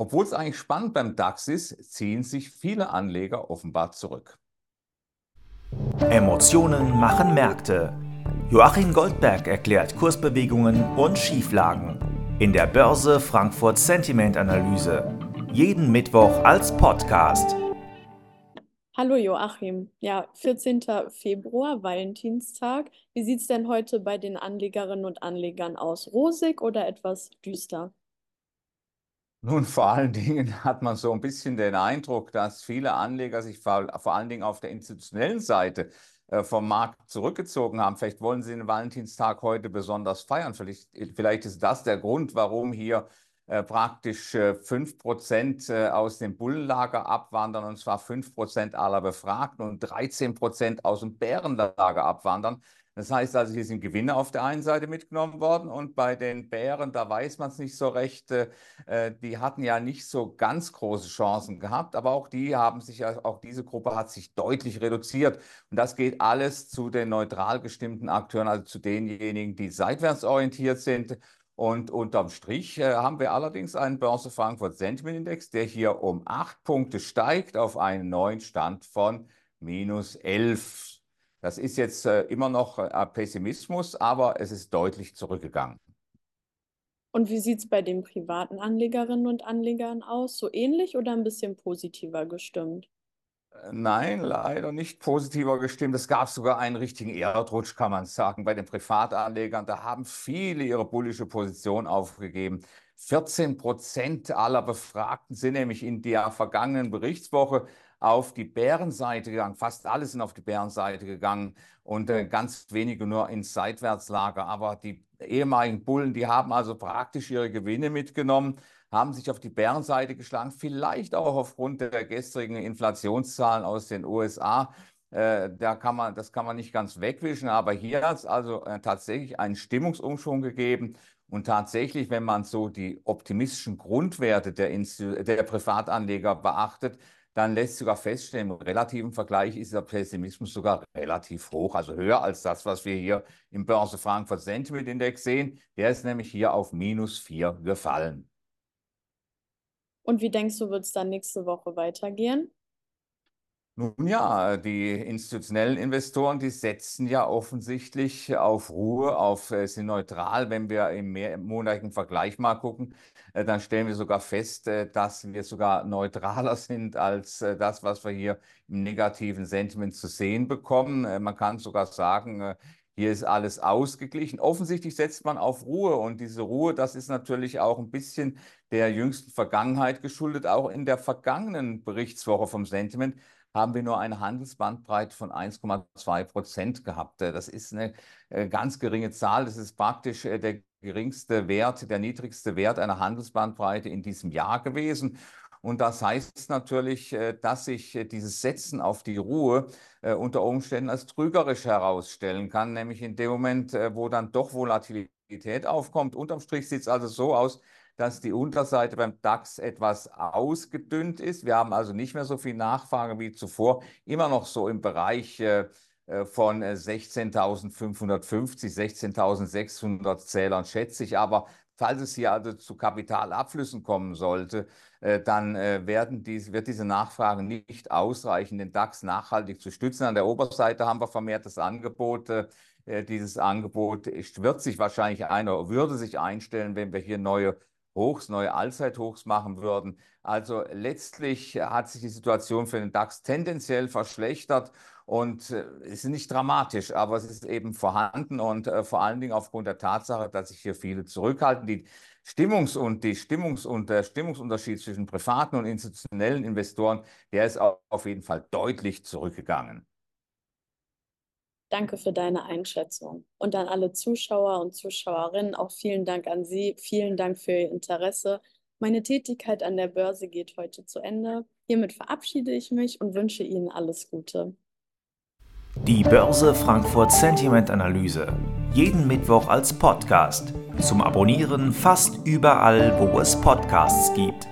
Obwohl es eigentlich spannend beim DAX ist, ziehen sich viele Anleger offenbar zurück. Emotionen machen Märkte. Joachim Goldberg erklärt Kursbewegungen und Schieflagen in der Börse Frankfurt Sentiment Analyse. Jeden Mittwoch als Podcast. Hallo Joachim. Ja, 14. Februar, Valentinstag. Wie sieht es denn heute bei den Anlegerinnen und Anlegern aus? Rosig oder etwas düster? Nun, vor allen Dingen hat man so ein bisschen den Eindruck, dass viele Anleger sich vor, vor allen Dingen auf der institutionellen Seite äh, vom Markt zurückgezogen haben. Vielleicht wollen sie den Valentinstag heute besonders feiern. Vielleicht, vielleicht ist das der Grund, warum hier äh, praktisch äh, 5% äh, aus dem Bullenlager abwandern, und zwar 5% aller Befragten und 13% aus dem Bärenlager abwandern. Das heißt also, hier sind Gewinne auf der einen Seite mitgenommen worden und bei den Bären, da weiß man es nicht so recht, äh, äh, die hatten ja nicht so ganz große Chancen gehabt, aber auch die haben sich, auch diese Gruppe hat sich deutlich reduziert. Und das geht alles zu den neutral gestimmten Akteuren, also zu denjenigen, die seitwärts orientiert sind. Und unterm Strich äh, haben wir allerdings einen Börse Frankfurt Sentiment Index, der hier um acht Punkte steigt auf einen neuen Stand von minus 11. Das ist jetzt äh, immer noch äh, Pessimismus, aber es ist deutlich zurückgegangen. Und wie sieht es bei den privaten Anlegerinnen und Anlegern aus? So ähnlich oder ein bisschen positiver gestimmt? Nein, leider nicht positiver gestimmt. Es gab sogar einen richtigen Erdrutsch, kann man sagen, bei den Privatanlegern. Da haben viele ihre bullische Position aufgegeben. 14 Prozent aller Befragten sind nämlich in der vergangenen Berichtswoche auf die Bärenseite gegangen. Fast alle sind auf die Bärenseite gegangen und äh, ganz wenige nur ins Seitwärtslager. Aber die ehemaligen Bullen, die haben also praktisch ihre Gewinne mitgenommen, haben sich auf die Bärenseite geschlagen, vielleicht auch aufgrund der gestrigen Inflationszahlen aus den USA. Äh, da kann man, das kann man nicht ganz wegwischen, aber hier hat es also äh, tatsächlich einen Stimmungsumschwung gegeben. Und tatsächlich, wenn man so die optimistischen Grundwerte der, der Privatanleger beachtet, dann lässt sogar feststellen, im relativen Vergleich ist der Pessimismus sogar relativ hoch, also höher als das, was wir hier im Börse Frankfurt Sentiment Index sehen. Der ist nämlich hier auf minus 4 gefallen. Und wie denkst du, wird es dann nächste Woche weitergehen? Nun ja, die institutionellen Investoren, die setzen ja offensichtlich auf Ruhe, auf äh, sind neutral. Wenn wir im mehrmonatigen Vergleich mal gucken, äh, dann stellen wir sogar fest, äh, dass wir sogar neutraler sind als das, was wir hier im negativen Sentiment zu sehen bekommen. Man kann sogar sagen, hier ist alles ausgeglichen. Offensichtlich setzt man auf Ruhe und diese Ruhe, das ist natürlich auch ein bisschen der jüngsten Vergangenheit geschuldet. Auch in der vergangenen Berichtswoche vom Sentiment haben wir nur eine Handelsbandbreite von 1,2 Prozent gehabt. Das ist eine äh, ganz geringe Zahl. Das ist praktisch äh, der geringste Wert, der niedrigste Wert einer Handelsbandbreite in diesem Jahr gewesen. Und das heißt natürlich, äh, dass sich dieses Setzen auf die Ruhe unter Umständen als trügerisch herausstellen kann, nämlich in dem Moment, wo dann doch Volatilität aufkommt. Unterm Strich sieht es also so aus, dass die Unterseite beim DAX etwas ausgedünnt ist. Wir haben also nicht mehr so viel Nachfrage wie zuvor, immer noch so im Bereich äh, äh von 16.550, äh, 16.600 Zählern, schätze ich. Aber falls es hier also zu Kapitalabflüssen kommen sollte, äh, dann werden dies, wird diese Nachfrage nicht ausreichen, den DAX nachhaltig zu stützen. An der Oberseite haben wir vermehrt das Angebot. Dieses Angebot wird sich wahrscheinlich ein würde sich einstellen, wenn wir hier neue Hochs, neue Allzeithochs machen würden. Also letztlich hat sich die Situation für den DAX tendenziell verschlechtert und äh, ist nicht dramatisch, aber es ist eben vorhanden und äh, vor allen Dingen aufgrund der Tatsache, dass sich hier viele zurückhalten. Die Stimmungs- und die Stimmungs- und der Stimmungsunterschied zwischen privaten und institutionellen Investoren, der ist auf jeden Fall deutlich zurückgegangen. Danke für deine Einschätzung. Und an alle Zuschauer und Zuschauerinnen auch vielen Dank an Sie. Vielen Dank für Ihr Interesse. Meine Tätigkeit an der Börse geht heute zu Ende. Hiermit verabschiede ich mich und wünsche Ihnen alles Gute. Die Börse Frankfurt Sentiment Analyse. Jeden Mittwoch als Podcast. Zum Abonnieren fast überall, wo es Podcasts gibt.